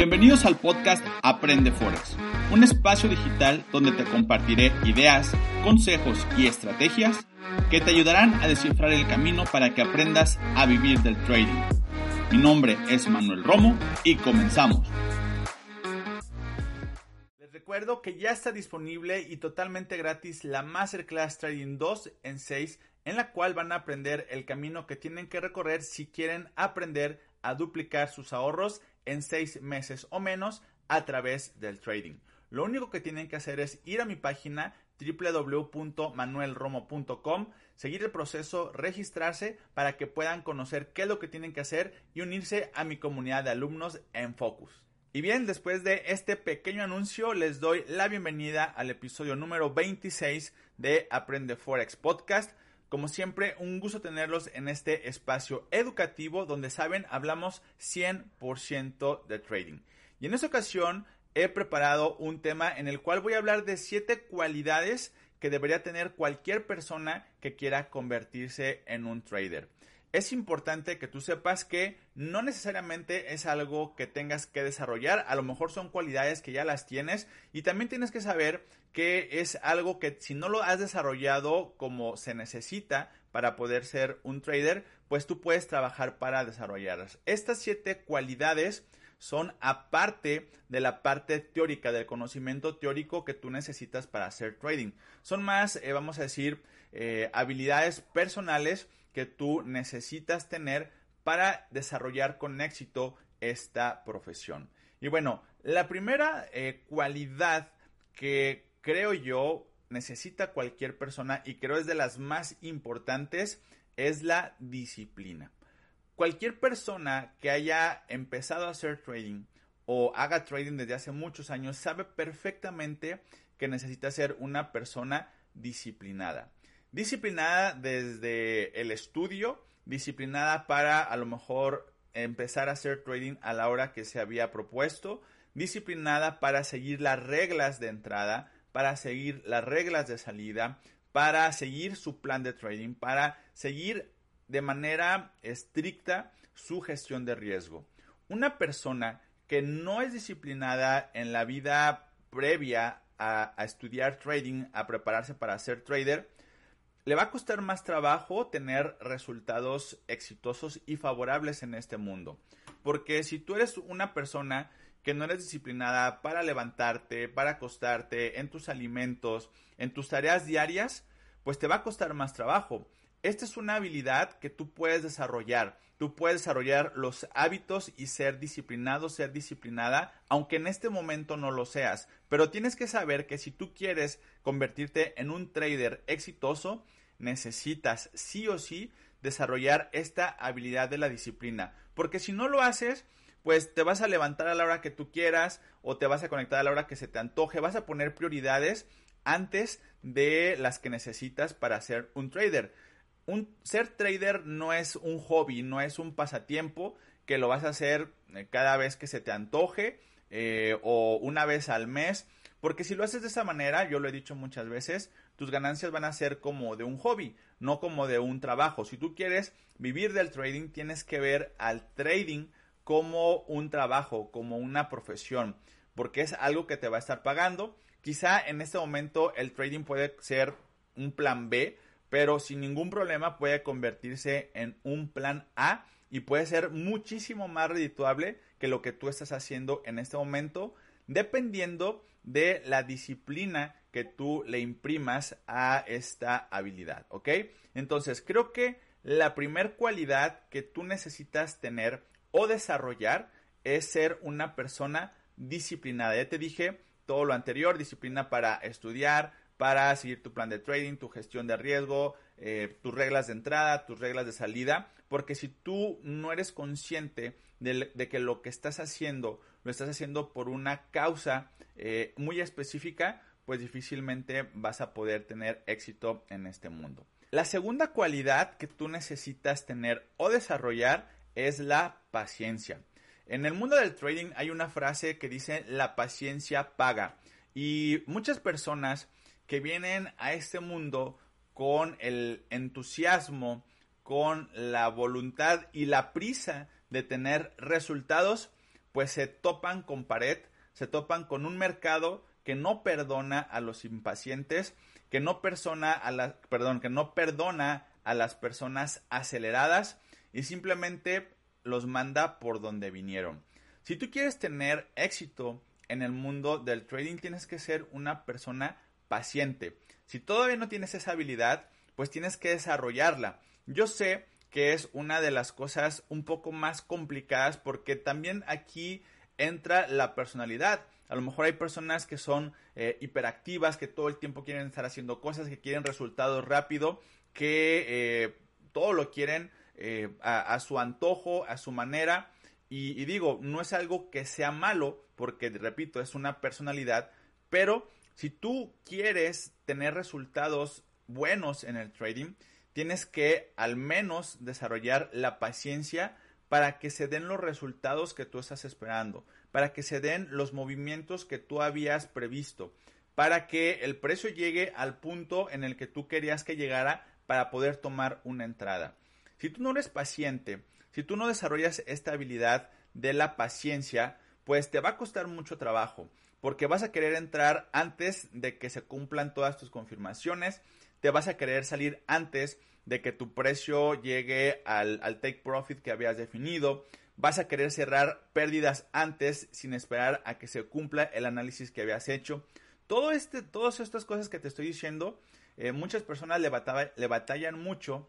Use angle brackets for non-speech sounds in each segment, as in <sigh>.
Bienvenidos al podcast Aprende Forex, un espacio digital donde te compartiré ideas, consejos y estrategias que te ayudarán a descifrar el camino para que aprendas a vivir del trading. Mi nombre es Manuel Romo y comenzamos. Les recuerdo que ya está disponible y totalmente gratis la Masterclass Trading 2 en 6 en la cual van a aprender el camino que tienen que recorrer si quieren aprender a duplicar sus ahorros en seis meses o menos a través del trading. Lo único que tienen que hacer es ir a mi página www.manuelromo.com, seguir el proceso, registrarse para que puedan conocer qué es lo que tienen que hacer y unirse a mi comunidad de alumnos en Focus. Y bien, después de este pequeño anuncio, les doy la bienvenida al episodio número 26 de Aprende Forex Podcast. Como siempre, un gusto tenerlos en este espacio educativo donde saben, hablamos 100% de trading. Y en esta ocasión he preparado un tema en el cual voy a hablar de 7 cualidades que debería tener cualquier persona que quiera convertirse en un trader es importante que tú sepas que no necesariamente es algo que tengas que desarrollar, a lo mejor son cualidades que ya las tienes y también tienes que saber que es algo que si no lo has desarrollado como se necesita para poder ser un trader, pues tú puedes trabajar para desarrollarlas. Estas siete cualidades son aparte de la parte teórica, del conocimiento teórico que tú necesitas para hacer trading. Son más, eh, vamos a decir, eh, habilidades personales que tú necesitas tener para desarrollar con éxito esta profesión. Y bueno, la primera eh, cualidad que creo yo necesita cualquier persona y creo es de las más importantes es la disciplina. Cualquier persona que haya empezado a hacer trading o haga trading desde hace muchos años sabe perfectamente que necesita ser una persona disciplinada. Disciplinada desde el estudio, disciplinada para a lo mejor empezar a hacer trading a la hora que se había propuesto, disciplinada para seguir las reglas de entrada, para seguir las reglas de salida, para seguir su plan de trading, para seguir de manera estricta su gestión de riesgo. Una persona que no es disciplinada en la vida previa a, a estudiar trading, a prepararse para ser trader, le va a costar más trabajo tener resultados exitosos y favorables en este mundo. Porque si tú eres una persona que no eres disciplinada para levantarte, para acostarte, en tus alimentos, en tus tareas diarias, pues te va a costar más trabajo. Esta es una habilidad que tú puedes desarrollar. Tú puedes desarrollar los hábitos y ser disciplinado, ser disciplinada, aunque en este momento no lo seas. Pero tienes que saber que si tú quieres convertirte en un trader exitoso, necesitas sí o sí desarrollar esta habilidad de la disciplina. Porque si no lo haces, pues te vas a levantar a la hora que tú quieras o te vas a conectar a la hora que se te antoje. Vas a poner prioridades antes de las que necesitas para ser un trader un, ser trader no es un hobby, no es un pasatiempo que lo vas a hacer eh, cada vez que se te antoje eh, o una vez al mes. Porque si lo haces de esa manera, yo lo he dicho muchas veces, tus ganancias van a ser como de un hobby, no como de un trabajo. Si tú quieres vivir del trading, tienes que ver al trading como un trabajo, como una profesión, porque es algo que te va a estar pagando. Quizá en este momento el trading puede ser un plan B, pero sin ningún problema puede convertirse en un plan A y puede ser muchísimo más redituable que lo que tú estás haciendo en este momento, dependiendo de la disciplina que tú le imprimas a esta habilidad, ¿ok? Entonces, creo que la primer cualidad que tú necesitas tener o desarrollar es ser una persona disciplinada. Ya te dije todo lo anterior, disciplina para estudiar, para seguir tu plan de trading, tu gestión de riesgo, eh, tus reglas de entrada, tus reglas de salida, porque si tú no eres consciente de, que lo que estás haciendo lo estás haciendo por una causa eh, muy específica, pues difícilmente vas a poder tener éxito en este mundo. La segunda cualidad que tú necesitas tener o desarrollar es la paciencia. En el mundo del trading hay una frase que dice la paciencia paga y muchas personas que vienen a este mundo con el entusiasmo, con la voluntad y la prisa de tener resultados, pues se topan con pared, se topan con un mercado que no perdona a los impacientes, que no persona a perdón, que no perdona a las personas aceleradas y simplemente los manda por donde vinieron. Si tú quieres tener éxito en el mundo del trading, tienes que ser una persona paciente. Si todavía no tienes esa habilidad, pues tienes que desarrollarla. Yo sé que es una de las cosas un poco más complicadas porque también aquí entra la personalidad. A lo mejor hay personas que son eh, hiperactivas, que todo el tiempo quieren estar haciendo cosas, que quieren resultados rápido, que eh, todo lo quieren eh, a, su antojo, a su manera. Y, y, digo, no es algo que sea malo, porque repito, es una personalidad, pero si tú quieres tener resultados buenos en el trading, tienes que al menos desarrollar la paciencia para que se den los resultados que tú estás esperando, para que se den los movimientos que tú habías previsto, para que el precio llegue al punto en el que tú querías que llegara para poder tomar una entrada. Si tú no eres paciente, si tú no desarrollas esta habilidad de la paciencia, pues te va a costar mucho trabajo, porque vas a querer entrar antes de que se cumplan todas tus confirmaciones, te vas a querer salir antes de que tu precio llegue al, take profit que habías definido, vas a querer cerrar pérdidas antes sin esperar a que se cumpla el análisis que habías hecho. Todo este, todas estas cosas que te estoy diciendo, eh, muchas personas le, le batallan mucho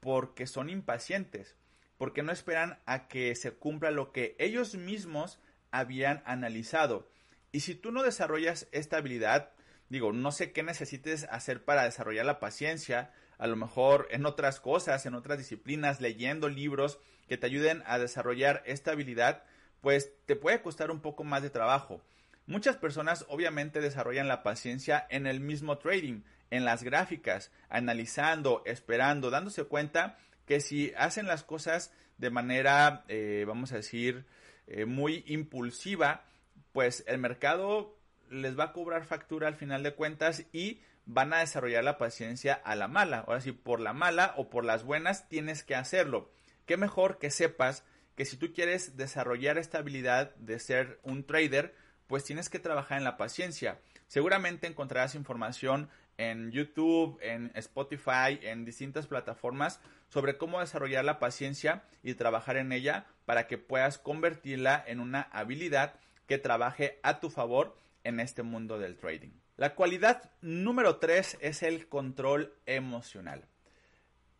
porque son impacientes, porque no esperan a que se cumpla lo que ellos mismos habían analizado. Y si tú no desarrollas esta habilidad, digo, no sé qué necesites hacer para desarrollar la paciencia, a lo mejor en otras cosas, en otras disciplinas, leyendo libros que te ayuden a desarrollar esta habilidad, pues te puede costar un poco más de trabajo. Muchas personas obviamente desarrollan la paciencia en el mismo trading, en las gráficas, analizando, esperando, dándose cuenta que si hacen las cosas de manera, eh, vamos a decir, eh, muy impulsiva, pues el mercado les va a cobrar factura al final de cuentas y van a desarrollar la paciencia a la mala. Ahora sí, por la mala o por las buenas tienes que hacerlo. Qué mejor que sepas que si tú quieres desarrollar esta habilidad de ser un trader, pues tienes que trabajar en la paciencia. Seguramente encontrarás información en YouTube, en Spotify, en distintas plataformas sobre cómo desarrollar la paciencia y trabajar en ella para que puedas convertirla en una habilidad que trabaje a tu favor en este mundo del trading. La cualidad número 3 es el control emocional.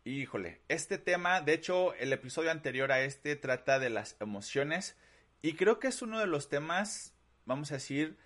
Híjole, este tema, de hecho, el episodio anterior a este trata de las emociones y creo que es uno de los temas, vamos a decir,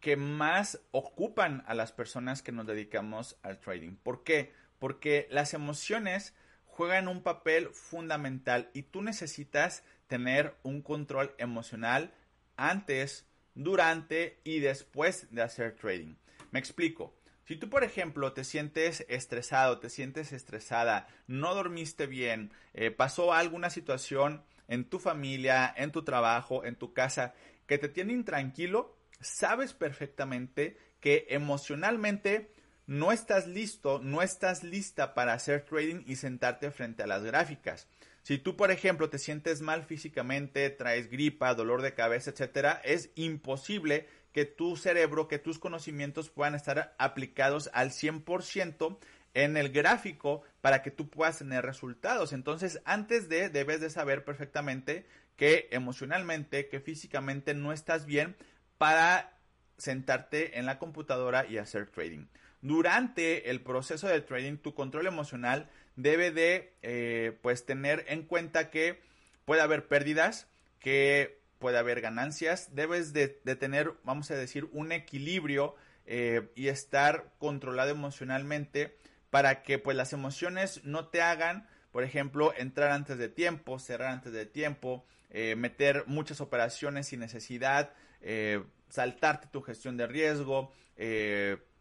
que más ocupan a las personas que nos dedicamos al trading. ¿Por qué? Porque las emociones juegan un papel fundamental y tú necesitas tener un control emocional antes, durante y después de hacer trading. Me explico. Si tú, por ejemplo, te sientes estresado, te sientes estresada, no dormiste bien, eh, pasó alguna situación en tu familia, en tu trabajo, en tu casa, que te tiene intranquilo, sabes perfectamente que emocionalmente no estás listo, no estás lista para hacer trading y sentarte frente a las gráficas. Si tú, por ejemplo, te sientes mal físicamente, traes gripa, dolor de cabeza, etcétera, es imposible que tu cerebro, que tus conocimientos puedan estar aplicados al 100% en el gráfico para que tú puedas tener resultados. Entonces, antes de, debes de saber perfectamente que emocionalmente, que físicamente no estás bien para sentarte en la computadora y hacer trading. Durante el proceso de trading, tu control emocional debe de eh, pues tener en cuenta que puede haber pérdidas, que puede haber ganancias, debes de, tener, vamos a decir, un equilibrio eh, y estar controlado emocionalmente para que pues las emociones no te hagan, por ejemplo, entrar antes de tiempo, cerrar antes de tiempo, eh, meter muchas operaciones sin necesidad, eh, saltarte tu gestión de riesgo,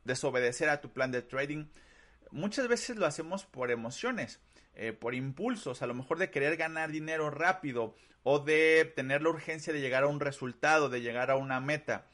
desobedecer a tu plan de trading. Muchas veces lo hacemos por emociones. por impulsos, a lo mejor de querer ganar dinero rápido o de tener la urgencia de llegar a un resultado, de llegar a una meta.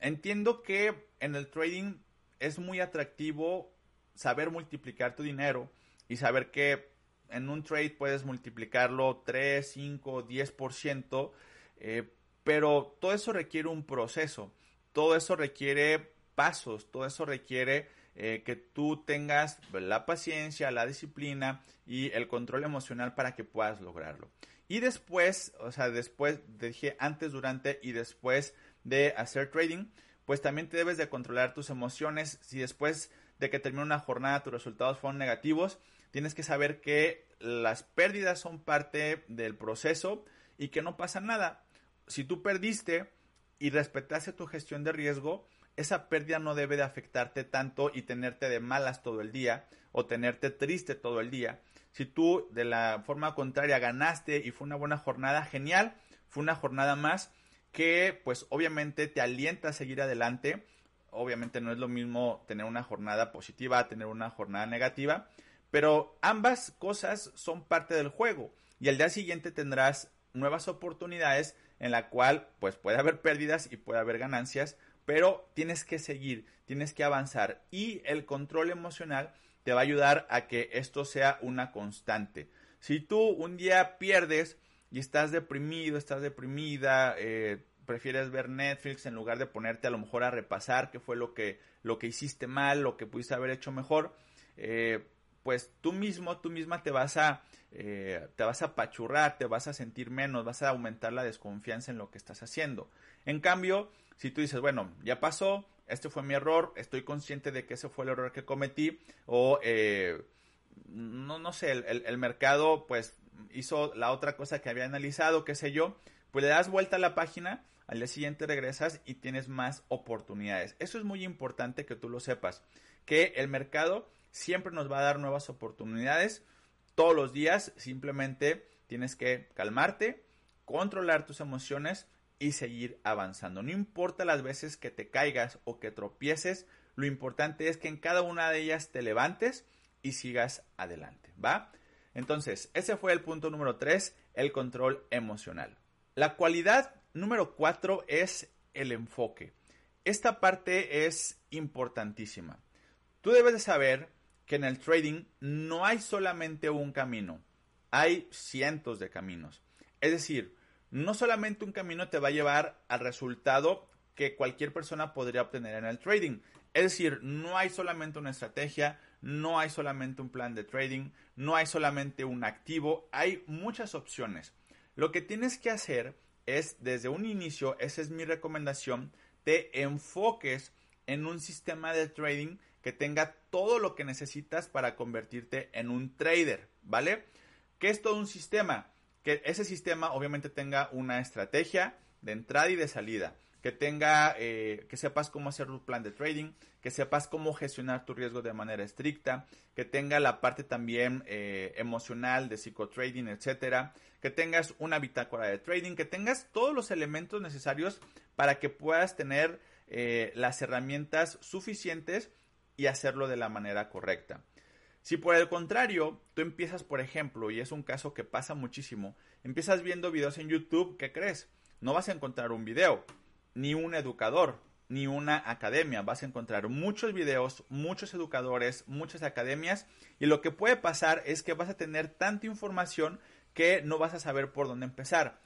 Entiendo que en el trading es muy atractivo saber multiplicar tu dinero y saber que en un trade puedes multiplicarlo 3, 5, 10%, eh, pero todo eso requiere un proceso, todo eso requiere pasos, todo eso requiere eh, que tú tengas la paciencia, la disciplina y el control emocional para que puedas lograrlo. Y después, o sea, después, dije antes, durante y después de hacer trading, pues también te debes de controlar tus emociones. Si después de que termine una jornada tus resultados fueron negativos, tienes que saber que las pérdidas son parte del proceso y que no pasa nada. Si tú perdiste y respetaste tu gestión de riesgo, esa pérdida no debe de afectarte tanto y tenerte de malas todo el día o tenerte triste todo el día. Si tú de la forma contraria ganaste y fue una buena jornada, genial, fue una jornada más que pues obviamente te alienta a seguir adelante. Obviamente no es lo mismo tener una jornada positiva a tener una jornada negativa, pero ambas cosas son parte del juego y al día siguiente tendrás nuevas oportunidades en la cual pues puede haber pérdidas y puede haber ganancias, pero tienes que seguir, tienes que avanzar y el control emocional te va a ayudar a que esto sea una constante. Si tú un día pierdes y estás deprimido, estás deprimida, eh, prefieres ver Netflix en lugar de ponerte a lo mejor a repasar qué fue lo que, lo que hiciste mal, lo que pudiste haber hecho mejor, eh, pues tú mismo, tú misma te vas a, eh, te vas a pachurrar, te vas a sentir menos, vas a aumentar la desconfianza en lo que estás haciendo. En cambio, si tú dices, bueno, ya pasó, este fue mi error, estoy consciente de que ese fue el error que cometí, o no, no sé, el, el, mercado pues hizo la otra cosa que había analizado, qué sé yo, pues le das vuelta a la página, al día siguiente regresas y tienes más oportunidades. Eso es muy importante que tú lo sepas, que el mercado siempre nos va a dar nuevas oportunidades todos los días, simplemente tienes que calmarte, controlar tus emociones y seguir avanzando. No importa las veces que te caigas o que tropieces, lo importante es que en cada una de ellas te levantes y sigas adelante, ¿va? Entonces, ese fue el punto número 3, el control emocional. La cualidad número 4 es el enfoque. Esta parte es importantísima. Tú debes de saber que en el trading no hay solamente un camino, hay cientos de caminos. Es decir, no solamente un camino te va a llevar al resultado que cualquier persona podría obtener en el trading. Es decir, no hay solamente una estrategia, no hay solamente un plan de trading, no hay solamente un activo, hay muchas opciones. Lo que tienes que hacer es, desde un inicio, esa es mi recomendación, te enfoques en un sistema de trading que tenga todo lo que necesitas para convertirte en un trader, ¿vale? ¿Qué es todo un sistema? Que ese sistema obviamente tenga una estrategia de entrada y de salida que tenga, eh, que sepas cómo hacer un plan de trading, que sepas cómo gestionar tu riesgo de manera estricta, que tenga la parte también eh, emocional de psicotrading, etcétera, que tengas una bitácora de trading, que tengas todos los elementos necesarios para que puedas tener eh, las herramientas suficientes y hacerlo de la manera correcta. Si por el contrario, tú empiezas, por ejemplo, y es un caso que pasa muchísimo, empiezas viendo videos en YouTube, ¿qué crees? No vas a encontrar un video ni un educador, ni una academia. Vas a encontrar muchos videos, muchos educadores, muchas academias y lo que puede pasar es que vas a tener tanta información que no vas a saber por dónde empezar.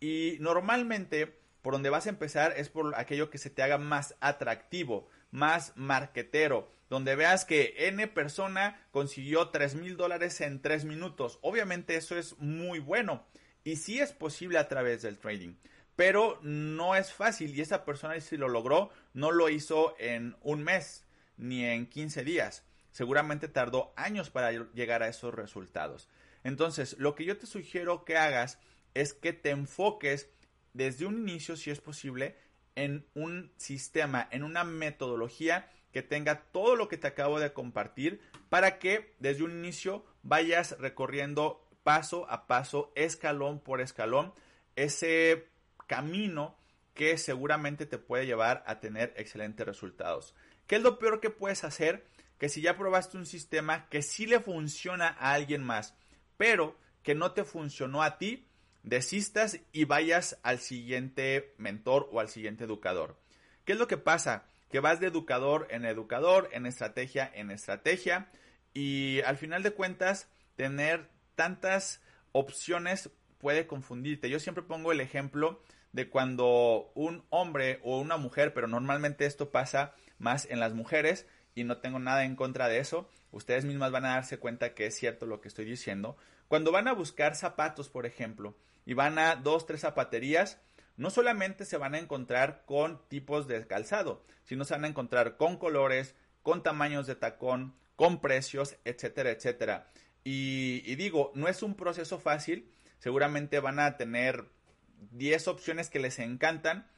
Y normalmente por donde vas a empezar es por aquello que se te haga más atractivo, más marquetero, donde veas que N persona consiguió 3 mil dólares en 3 minutos. Obviamente eso es muy bueno y sí es posible a través del trading pero no es fácil y esa persona si lo logró no lo hizo en un mes ni en 15 días. Seguramente tardó años para llegar a esos resultados. Entonces, lo que yo te sugiero que hagas es que te enfoques desde un inicio, si es posible, en un sistema, en una metodología que tenga todo lo que te acabo de compartir para que desde un inicio vayas recorriendo paso a paso, escalón por escalón, ese camino que seguramente te puede llevar a tener excelentes resultados. ¿Qué es lo peor que puedes hacer? Que si ya probaste un sistema que sí le funciona a alguien más, pero que no te funcionó a ti, desistas y vayas al siguiente mentor o al siguiente educador. ¿Qué es lo que pasa? Que vas de educador en educador, en estrategia en estrategia y al final de cuentas tener tantas opciones puede confundirte. Yo siempre pongo el ejemplo de cuando un hombre o una mujer, pero normalmente esto pasa más en las mujeres y no tengo nada en contra de eso, ustedes mismas van a darse cuenta que es cierto lo que estoy diciendo. Cuando van a buscar zapatos, por ejemplo, y van a dos, tres zapaterías, no solamente se van a encontrar con tipos de calzado, sino se van a encontrar con colores, con tamaños de tacón, con precios, etcétera, etcétera. Y, digo, no es un proceso fácil, seguramente van a tener 10 opciones que les encantan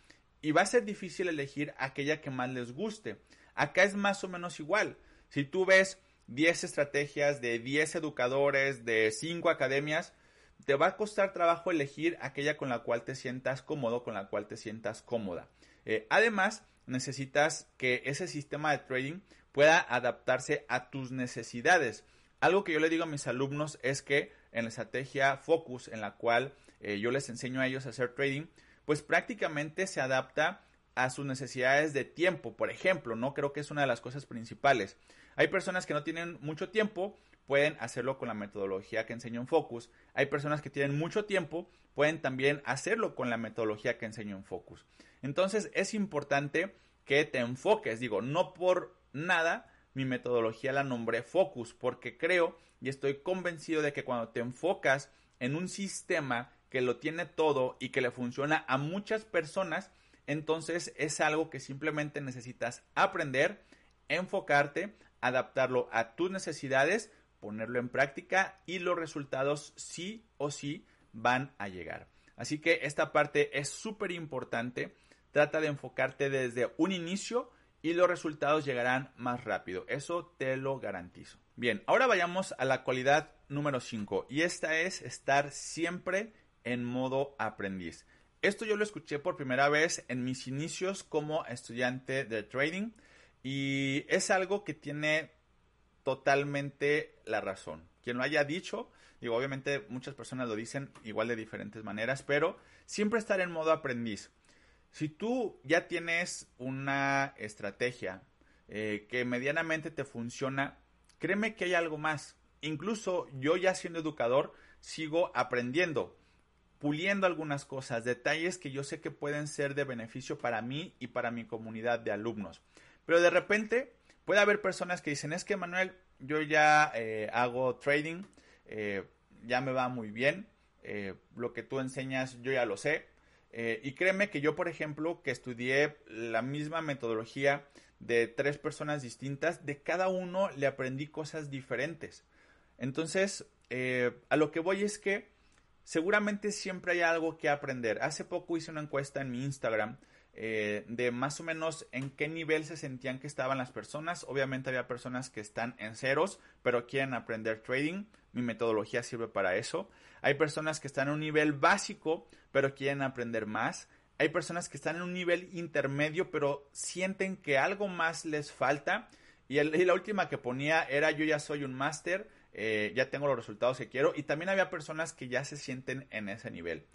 y va a ser difícil elegir aquella que más les guste. Acá es más o menos igual. Si tú ves 10 estrategias de 10 educadores, de 5 academias, te va a costar trabajo elegir aquella con la cual te sientas cómodo, con la cual te sientas cómoda. Eh, además, necesitas que ese sistema de trading pueda adaptarse a tus necesidades. Algo que yo le digo a mis alumnos es que en la estrategia Focus, en la cual eh, yo les enseño a ellos a hacer trading, pues prácticamente se adapta a sus necesidades de tiempo, por ejemplo, ¿no? Creo que es una de las cosas principales. Hay personas que no tienen mucho tiempo, pueden hacerlo con la metodología que enseño en Focus. Hay personas que tienen mucho tiempo, pueden también hacerlo con la metodología que enseño en Focus. Entonces es importante que te enfoques, digo, no por nada mi metodología la nombré Focus, porque creo y estoy convencido de que cuando te enfocas en un sistema que lo tiene todo y que le funciona a muchas personas, entonces es algo que simplemente necesitas aprender, enfocarte, adaptarlo a tus necesidades, ponerlo en práctica y los resultados sí o sí van a llegar. Así que esta parte es súper importante. Trata de enfocarte desde un inicio y los resultados llegarán más rápido. Eso te lo garantizo. Bien, ahora vayamos a la cualidad número 5 y esta es estar siempre en modo aprendiz. Esto yo lo escuché por primera vez en mis inicios como estudiante de trading y es algo que tiene totalmente la razón. Quien lo haya dicho, digo, obviamente muchas personas lo dicen igual de diferentes maneras, pero siempre estar en modo aprendiz. Si tú ya tienes una estrategia eh, que medianamente te funciona, créeme que hay algo más. Incluso yo ya siendo educador, sigo aprendiendo puliendo algunas cosas, detalles que yo sé que pueden ser de beneficio para mí y para mi comunidad de alumnos. Pero de repente puede haber personas que dicen, es que Manuel, yo ya eh, hago trading, eh, ya me va muy bien, eh, lo que tú enseñas yo ya lo sé. y créeme que yo, por ejemplo, que estudié la misma metodología de tres personas distintas, de cada uno le aprendí cosas diferentes. Entonces, a lo que voy es que seguramente siempre hay algo que aprender. Hace poco hice una encuesta en mi Instagram eh, de más o menos en qué nivel se sentían que estaban las personas. Obviamente había personas que están en ceros, pero quieren aprender trading. Mi metodología sirve para eso. Hay personas que están en un nivel básico, pero quieren aprender más. Hay personas que están en un nivel intermedio, pero sienten que algo más les falta. Y, la última que ponía era yo ya soy un máster eh, ya tengo los resultados que quiero y también había personas que ya se sienten en ese nivel.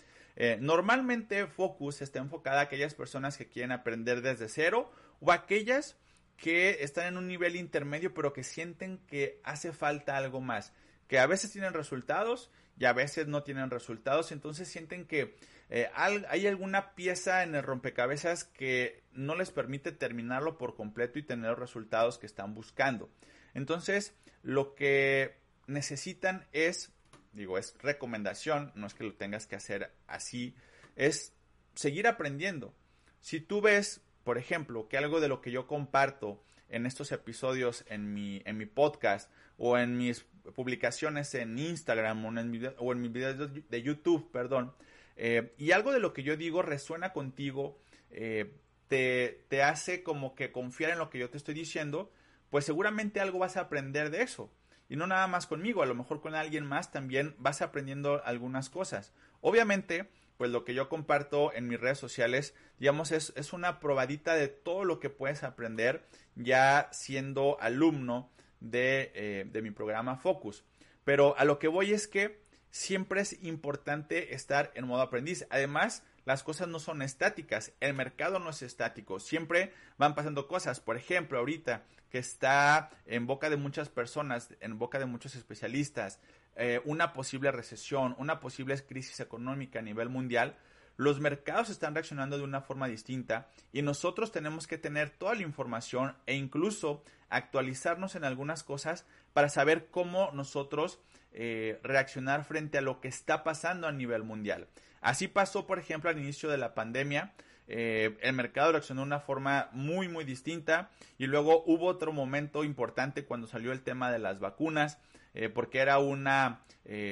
Eh, normalmente Focus está enfocada a aquellas personas que quieren aprender desde cero o aquellas que están en un nivel intermedio pero que sienten que hace falta algo más, que a veces tienen resultados y a veces no tienen resultados, entonces sienten que eh, hay alguna pieza en el rompecabezas que no les permite terminarlo por completo y tener los resultados que están buscando. Entonces, lo que necesitan es, digo, es recomendación, no es que lo tengas que hacer así, es seguir aprendiendo. Si tú ves, por ejemplo, que algo de lo que yo comparto en estos episodios en mi, en mi podcast o en mis publicaciones en Instagram o en, en mis videos de YouTube, perdón, eh, y algo de lo que yo digo resuena contigo, eh, te, te hace como que confiar en lo que yo te estoy diciendo, pues seguramente algo vas a aprender de eso. Y no nada más conmigo, a lo mejor con alguien más también vas aprendiendo algunas cosas. Obviamente, pues lo que yo comparto en mis redes sociales, digamos, es, es una probadita de todo lo que puedes aprender ya siendo alumno de, eh, de mi programa Focus. Pero a lo que voy es que siempre es importante estar en modo aprendiz. Además, las cosas no son estáticas, el mercado no es estático, siempre van pasando cosas. Por ejemplo, ahorita que está en boca de muchas personas, en boca de muchos especialistas, eh, una posible recesión, una posible crisis económica a nivel mundial, los mercados están reaccionando de una forma distinta y nosotros tenemos que tener toda la información e incluso actualizarnos en algunas cosas para saber cómo nosotros eh, reaccionar frente a lo que está pasando a nivel mundial. Así pasó, por ejemplo, al inicio de la pandemia. Eh, el mercado reaccionó de una forma muy, muy distinta. Y luego hubo otro momento importante cuando salió el tema de las vacunas, eh, porque era una,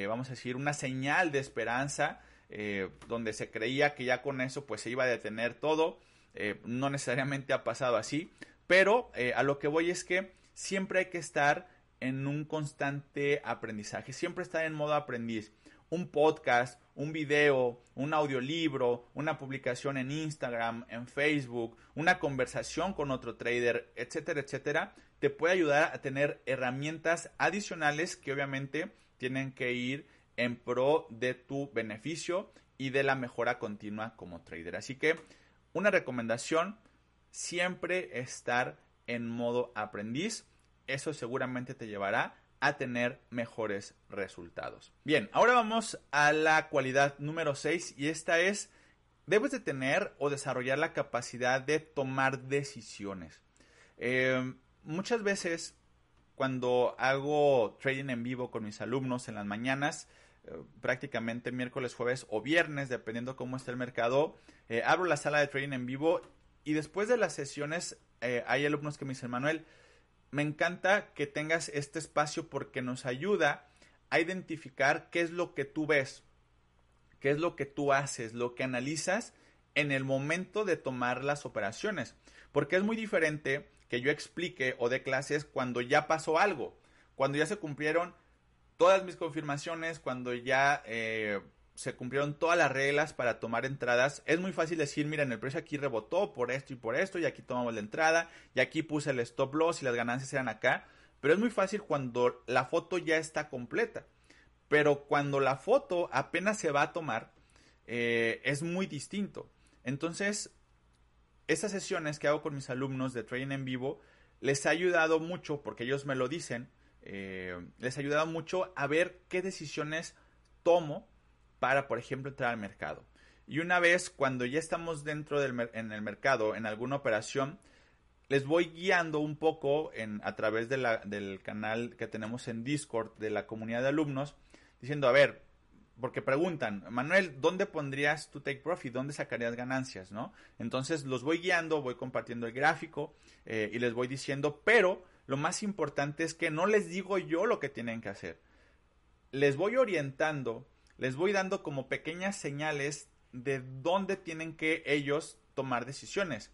vamos a decir, una señal de esperanza, donde se creía que ya con eso pues se iba a detener todo. no necesariamente ha pasado así, pero a lo que voy es que siempre hay que estar en un constante aprendizaje, siempre estar en modo aprendiz. Un podcast, un video, un audiolibro, una publicación en Instagram, en Facebook, una conversación con otro trader, etcétera, etcétera, te puede ayudar a tener herramientas adicionales que obviamente tienen que ir en pro de tu beneficio y de la mejora continua como trader. Así que una recomendación, siempre estar en modo aprendiz eso seguramente te llevará a tener mejores resultados. Bien, ahora vamos a la cualidad número 6 y esta es, debes de tener o desarrollar la capacidad de tomar decisiones. Eh, muchas veces cuando hago trading en vivo con mis alumnos en las mañanas, eh, prácticamente miércoles, jueves o viernes, dependiendo cómo esté el mercado, eh, abro la sala de trading en vivo y después de las sesiones hay alumnos que me dicen, Manuel, me encanta que tengas este espacio porque nos ayuda a identificar qué es lo que tú ves, qué es lo que tú haces, lo que analizas en el momento de tomar las operaciones. Porque es muy diferente que yo explique o dé clases cuando ya pasó algo, cuando ya se cumplieron todas mis confirmaciones, cuando ya eh, se cumplieron todas las reglas para tomar entradas. Es muy fácil decir, miren, el precio aquí rebotó por esto y por esto, y aquí tomamos la entrada, y aquí puse el stop loss y las ganancias eran acá. Pero es muy fácil cuando la foto ya está completa. Pero cuando la foto apenas se va a tomar, eh, es muy distinto. Entonces, esas sesiones que hago con mis alumnos de trading en vivo, les ha ayudado mucho, porque ellos me lo dicen, eh, les ha ayudado mucho a ver qué decisiones tomo para, por ejemplo, entrar al mercado. Y una vez cuando ya estamos dentro del en el mercado, en alguna operación, les voy guiando un poco en, a través de la, del canal que tenemos en Discord de la comunidad de alumnos, diciendo, a ver, porque preguntan, Manuel, ¿dónde pondrías tu take profit? ¿Dónde sacarías ganancias? ¿no? Entonces los voy guiando, voy compartiendo el gráfico eh, y les voy diciendo, pero lo más importante es que no les digo yo lo que tienen que hacer. Les voy orientando les voy dando como pequeñas señales de dónde tienen que ellos tomar decisiones.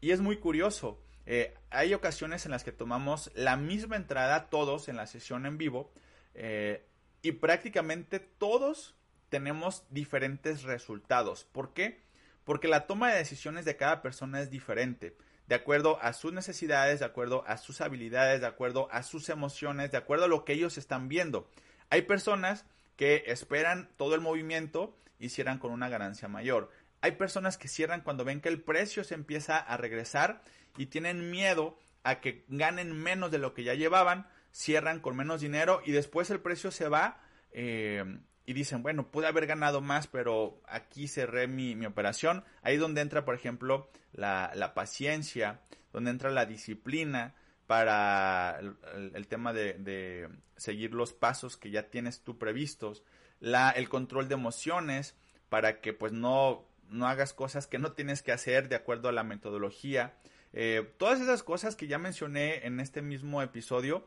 Y es muy curioso. Eh, hay ocasiones en las que tomamos la misma entrada todos en la sesión en vivo eh, y prácticamente todos tenemos diferentes resultados. ¿Por qué? Porque la toma de decisiones de cada persona es diferente, de acuerdo a sus necesidades, de acuerdo a sus habilidades, de acuerdo a sus emociones, de acuerdo a lo que ellos están viendo. Hay personas que esperan todo el movimiento y cierran con una ganancia mayor. Hay personas que cierran cuando ven que el precio se empieza a regresar y tienen miedo a que ganen menos de lo que ya llevaban, cierran con menos dinero y después el precio se va eh, y dicen, bueno, pude haber ganado más, pero aquí cerré mi, operación. Ahí donde entra, por ejemplo, la, la paciencia, donde entra la disciplina, para el, tema de, seguir los pasos que ya tienes tú previstos, la, el control de emociones para que pues no, no hagas cosas que no tienes que hacer de acuerdo a la metodología. Eh, todas esas cosas que ya mencioné en este mismo episodio,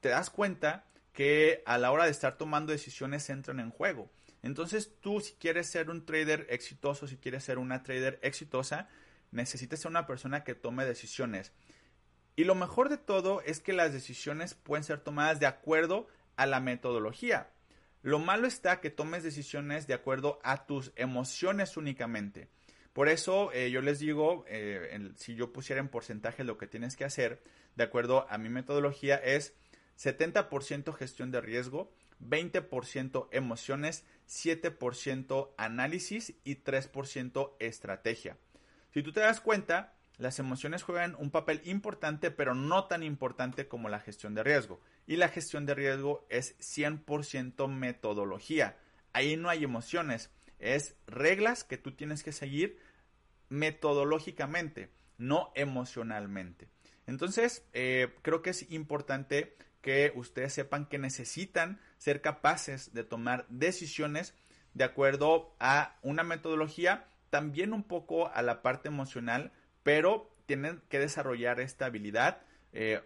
te das cuenta que a la hora de estar tomando decisiones entran en juego. Entonces tú si quieres ser un trader exitoso, si quieres ser una trader exitosa, necesitas ser una persona que tome decisiones. Y lo mejor de todo es que las decisiones pueden ser tomadas de acuerdo a la metodología. Lo malo está que tomes decisiones de acuerdo a tus emociones únicamente. Por eso eh, yo les digo, eh, si yo pusiera en porcentaje lo que tienes que hacer, de acuerdo a mi metodología, es 70% gestión de riesgo, 20% emociones, 7% análisis y 3% estrategia. Si tú te das cuenta, las emociones juegan un papel importante, pero no tan importante como la gestión de riesgo. Y la gestión de riesgo es 100% metodología. Ahí no hay emociones, es reglas que tú tienes que seguir metodológicamente, no emocionalmente. Entonces, eh, creo que es importante que ustedes sepan que necesitan ser capaces de tomar decisiones de acuerdo a una metodología, también un poco a la parte emocional, pero tienen que desarrollar esta habilidad. Eh,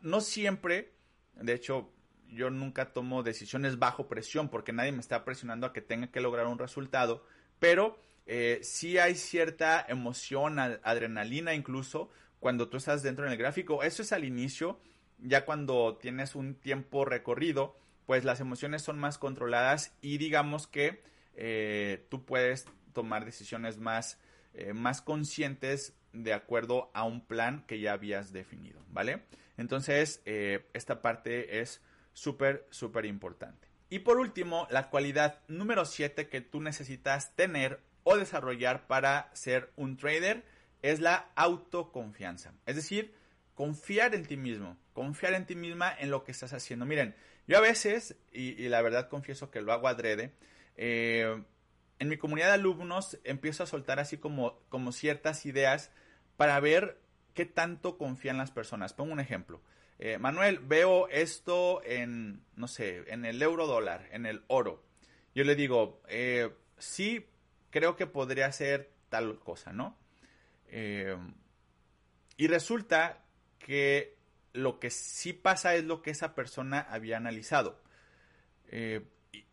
no siempre, de hecho, yo nunca tomo decisiones bajo presión porque nadie me está presionando a que tenga que lograr un resultado, pero eh, sí hay cierta emoción, adrenalina incluso, cuando tú estás dentro del gráfico. Eso es al inicio, ya cuando tienes un tiempo recorrido, pues las emociones son más controladas y digamos que eh, tú puedes tomar decisiones más, eh, más conscientes de acuerdo a un plan que ya habías definido, ¿vale? Entonces, eh, esta parte es súper, súper importante. Y por último, la cualidad número 7 que tú necesitas tener o desarrollar para ser un trader es la autoconfianza. Es decir, confiar en ti mismo, confiar en ti misma en lo que estás haciendo. Miren, yo a veces, y, la verdad confieso que lo hago adrede, eh, en mi comunidad de alumnos empiezo a soltar así como, como ciertas ideas para ver qué tanto confían las personas. Pongo un ejemplo. Eh, Manuel, veo esto en, no sé, en el euro dólar, en el oro. Yo le digo, eh, sí, creo que podría ser tal cosa, ¿no? Eh, y resulta que lo que sí pasa es lo que esa persona había analizado.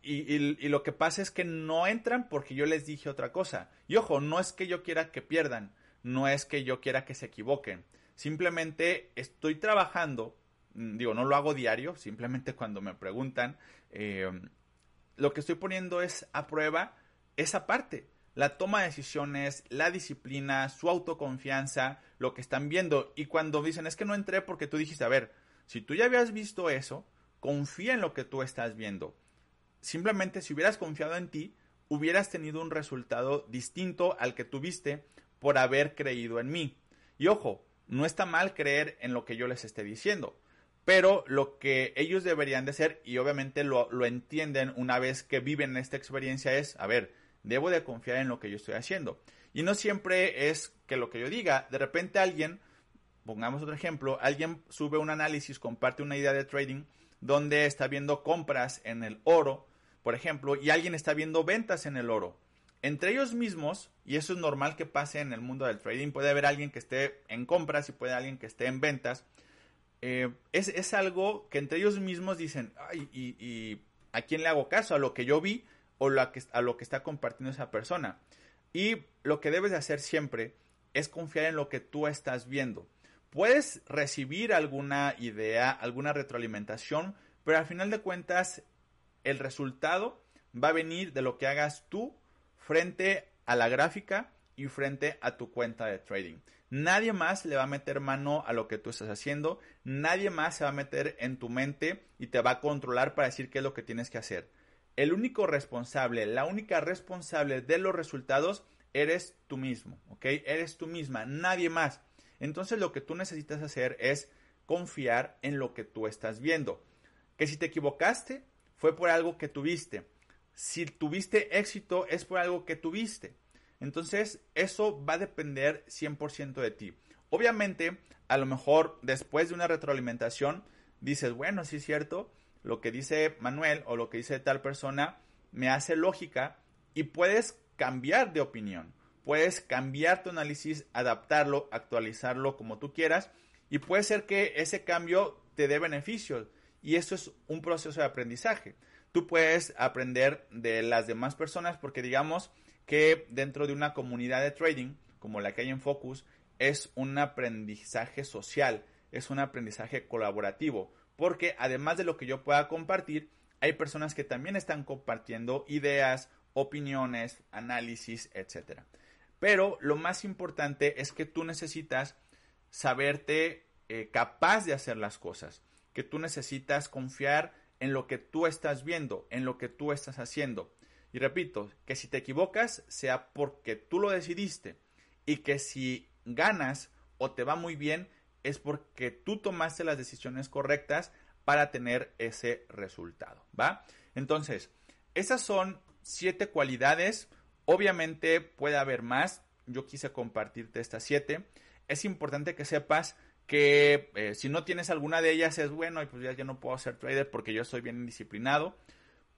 y, lo que pasa es que no entran porque yo les dije otra cosa. Y ojo, no es que yo quiera que pierdan, no es que yo quiera que se equivoquen. Simplemente estoy trabajando, mm, digo, no lo hago diario, simplemente <laughs> cuando me preguntan, eh, lo que estoy poniendo es a prueba esa parte, la toma de decisiones, la disciplina, su autoconfianza, lo que están viendo. Y cuando dicen, es que no entré porque tú dijiste, a ver, si tú ya habías visto eso, confía en lo que tú estás viendo. Simplemente si hubieras confiado en ti, hubieras tenido un resultado distinto al que tuviste por haber creído en mí. Y ojo, no está mal creer en lo que yo les esté diciendo, pero lo que ellos deberían de hacer, y obviamente lo, entienden una vez que viven esta experiencia, es, a ver, debo de confiar en lo que yo estoy haciendo. Y no siempre es que lo que yo diga, de repente alguien, pongamos otro ejemplo, alguien sube un análisis, comparte una idea de trading donde está viendo compras en el oro, por ejemplo, y alguien está viendo ventas en el oro entre ellos mismos, y eso es normal que pase en el mundo del trading, puede haber alguien que esté en compras y puede haber alguien que esté en ventas, eh, es, algo que entre ellos mismos dicen, ay, y, a quién le hago caso? ¿A lo que yo vi o que, a lo que está compartiendo esa persona? Y lo que debes de hacer siempre es confiar en lo que tú estás viendo. Puedes recibir alguna idea, alguna retroalimentación, pero al final de cuentas el resultado va a venir de lo que hagas tú frente a la gráfica y frente a tu cuenta de trading. Nadie más le va a meter mano a lo que tú estás haciendo, nadie más se va a meter en tu mente y te va a controlar para decir qué es lo que tienes que hacer. El único responsable, la única responsable de los resultados eres tú mismo, ¿ok? Eres tú misma, nadie más. Entonces lo que tú necesitas hacer es confiar en lo que tú estás viendo. Que si te equivocaste, fue por algo que tuviste si tuviste éxito es por algo que tuviste. Entonces, eso va a depender 100% de ti. Obviamente, a lo mejor después de una retroalimentación, dices, bueno, sí es cierto, lo que dice Manuel o lo que dice tal persona me hace lógica y puedes cambiar de opinión. Puedes cambiar tu análisis, adaptarlo, actualizarlo como tú quieras y puede ser que ese cambio te dé beneficios y eso es un proceso de aprendizaje tú puedes aprender de las demás personas porque digamos que dentro de una comunidad de trading como la que hay en Focus es un aprendizaje social, es un aprendizaje colaborativo, porque además de lo que yo pueda compartir, hay personas que también están compartiendo ideas, opiniones, análisis, etc. Pero lo más importante es que tú necesitas saberte eh, capaz de hacer las cosas, que tú necesitas confiar en lo que tú estás viendo, en lo que tú estás haciendo. Y repito, que si te equivocas sea porque tú lo decidiste y que si ganas o te va muy bien es porque tú tomaste las decisiones correctas para tener ese resultado, ¿va? Entonces, esas son siete cualidades. Obviamente puede haber más. Yo quise compartirte estas siete. Es importante que sepas que eh, si no tienes alguna de ellas es bueno y pues ya, no puedo ser trader porque yo soy bien disciplinado.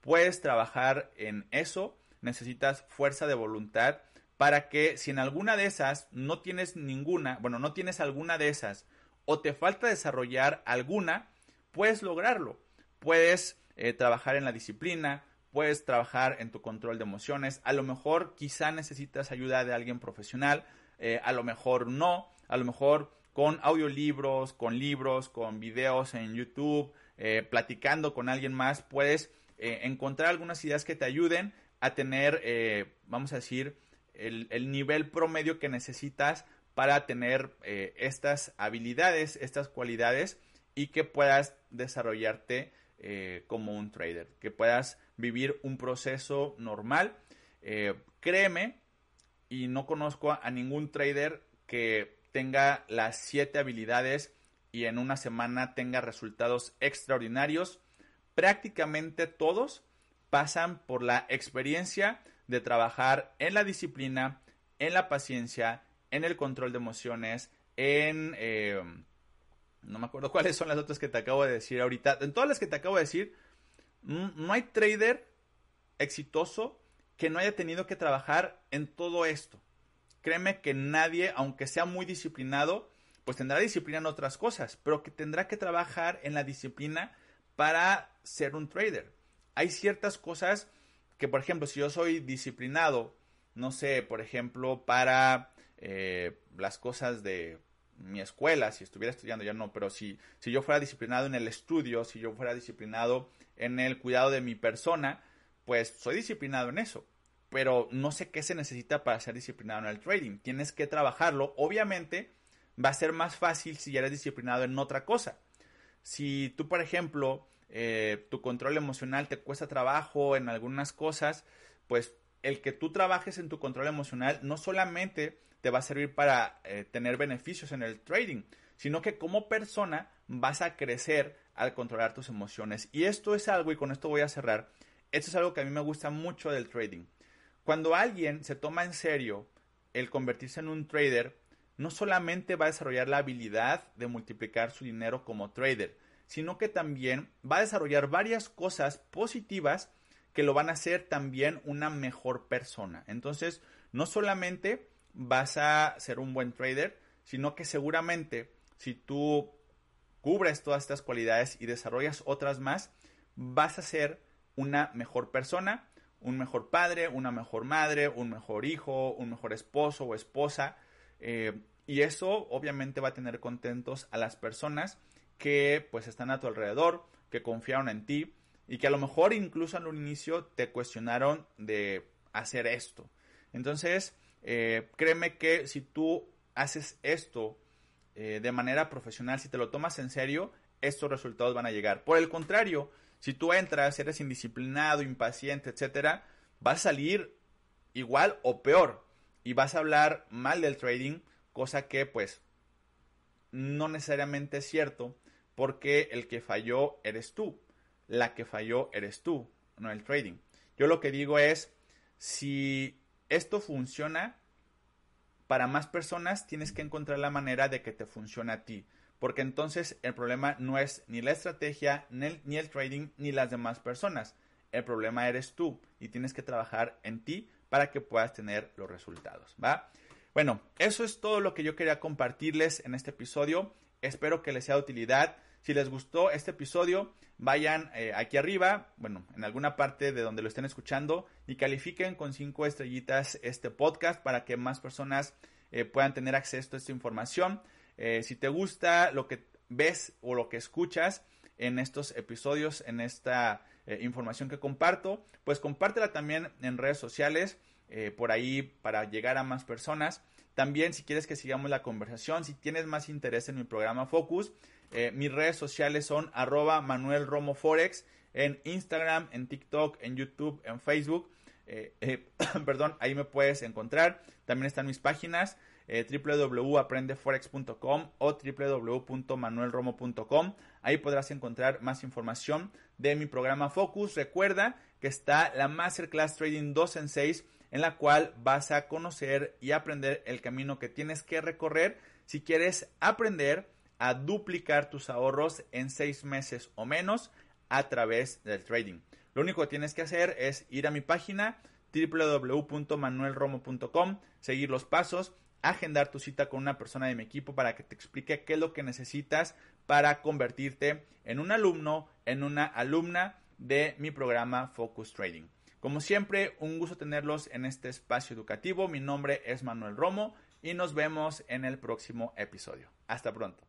Puedes trabajar en eso. Necesitas fuerza de voluntad para que si en alguna de esas no tienes ninguna, bueno, no tienes alguna de esas o te falta desarrollar alguna, puedes lograrlo. Puedes eh, trabajar en la disciplina, puedes trabajar en tu control de emociones, a lo mejor quizá necesitas ayuda de alguien profesional, eh, a lo mejor no, a lo mejor con audiolibros, con libros, con videos en YouTube, eh, platicando con alguien más, puedes encontrar algunas ideas que te ayuden a tener, vamos a decir, el, nivel promedio que necesitas para tener eh, estas habilidades, estas cualidades y que puedas desarrollarte eh, como un trader, que puedas vivir un proceso normal. Eh, créeme, y no conozco a ningún trader que tenga las siete habilidades y en una semana tenga resultados extraordinarios. Prácticamente todos pasan por la experiencia de trabajar en la disciplina, en la paciencia, en el control de emociones, en... Eh, no me acuerdo <laughs> cuáles son las otras que te acabo de decir ahorita. En todas las que te acabo de decir, no hay trader exitoso que no haya tenido que trabajar en todo esto. Créeme que nadie, aunque sea muy disciplinado, pues tendrá disciplina en otras cosas, pero que tendrá que trabajar en la disciplina para ser un trader. Hay ciertas cosas que, por ejemplo, si yo soy disciplinado, no sé, por ejemplo, para eh, las cosas de mi escuela, si estuviera estudiando, ya no, pero si, si yo fuera disciplinado en el estudio, si yo fuera disciplinado en el cuidado de mi persona, pues soy disciplinado en eso. Pero no sé qué se necesita para ser disciplinado en el trading. Tienes que trabajarlo. Obviamente va a ser más fácil si ya eres disciplinado en otra cosa. Si tú, por ejemplo, eh, tu control emocional te cuesta trabajo en algunas cosas, pues el que tú trabajes en tu control emocional no solamente te va a servir para eh, tener beneficios en el trading, sino que como persona vas a crecer al controlar tus emociones. Y esto es algo, y con esto voy a cerrar, esto es algo que a mí me gusta mucho del trading. Cuando alguien se toma en serio el convertirse en un trader, no solamente va a desarrollar la habilidad de multiplicar su dinero como trader, sino que también va a desarrollar varias cosas positivas que lo van a hacer también una mejor persona. Entonces, no solamente vas a ser un buen trader, sino que seguramente si tú cubres todas estas cualidades y desarrollas otras más, vas a ser una mejor persona, un mejor padre, una mejor madre, un mejor hijo, un mejor esposo o esposa. Eh, y eso obviamente va a tener contentos a las personas que pues están a tu alrededor, que confiaron en ti y que a lo mejor incluso un inicio te cuestionaron de hacer esto. Entonces, eh, créeme que si tú haces esto eh, de manera profesional, si te lo tomas en serio, estos resultados van a llegar. Por el contrario, si tú entras, eres indisciplinado, impaciente, etcétera, vas a salir igual o peor y vas a hablar mal del trading, cosa que pues no necesariamente es cierto porque el que falló eres tú, la que falló eres tú, no el trading. Yo lo que digo es, si esto funciona para más personas, tienes que encontrar la manera de que te funcione a ti, porque entonces el problema no es ni la estrategia, ni el, trading, ni las demás personas. El problema eres tú y tienes que trabajar en ti para que puedas tener los resultados, ¿va? Bueno, eso es todo lo que yo quería compartirles en este episodio. Espero que les sea de utilidad. Si les gustó este episodio, vayan eh, aquí arriba, bueno, en alguna parte de donde lo estén escuchando y califiquen con cinco estrellitas este podcast para que más personas eh, puedan tener acceso a esta información. Eh, si te gusta lo que ves o lo que escuchas en estos episodios, en esta información que comparto, pues compártela también en redes sociales, por ahí para llegar a más personas. También si quieres que sigamos la conversación, si tienes más interés en mi programa Focus, eh, mis redes sociales son arroba Manuel Romo en Instagram, en TikTok, en YouTube, en Facebook. Eh, eh, <coughs> perdón, ahí me puedes encontrar. También están mis páginas. Eh, www.aprendeforex.com o www.manuelromo.com. Ahí podrás encontrar más información de mi programa Focus. Recuerda que está la Masterclass Trading 2 en 6 en la cual vas a conocer y aprender el camino que tienes que recorrer si quieres aprender a duplicar tus ahorros en 6 meses o menos a través del trading. Lo único que tienes que hacer es ir a mi página www.manuelromo.com, seguir los pasos, agendar tu cita con una persona de mi equipo para que te explique qué es lo que necesitas para convertirte en un alumno, en una alumna de mi programa Focus Trading. Como siempre, un gusto tenerlos en este espacio educativo. Mi nombre es Manuel Romo y nos vemos en el próximo episodio. Hasta pronto.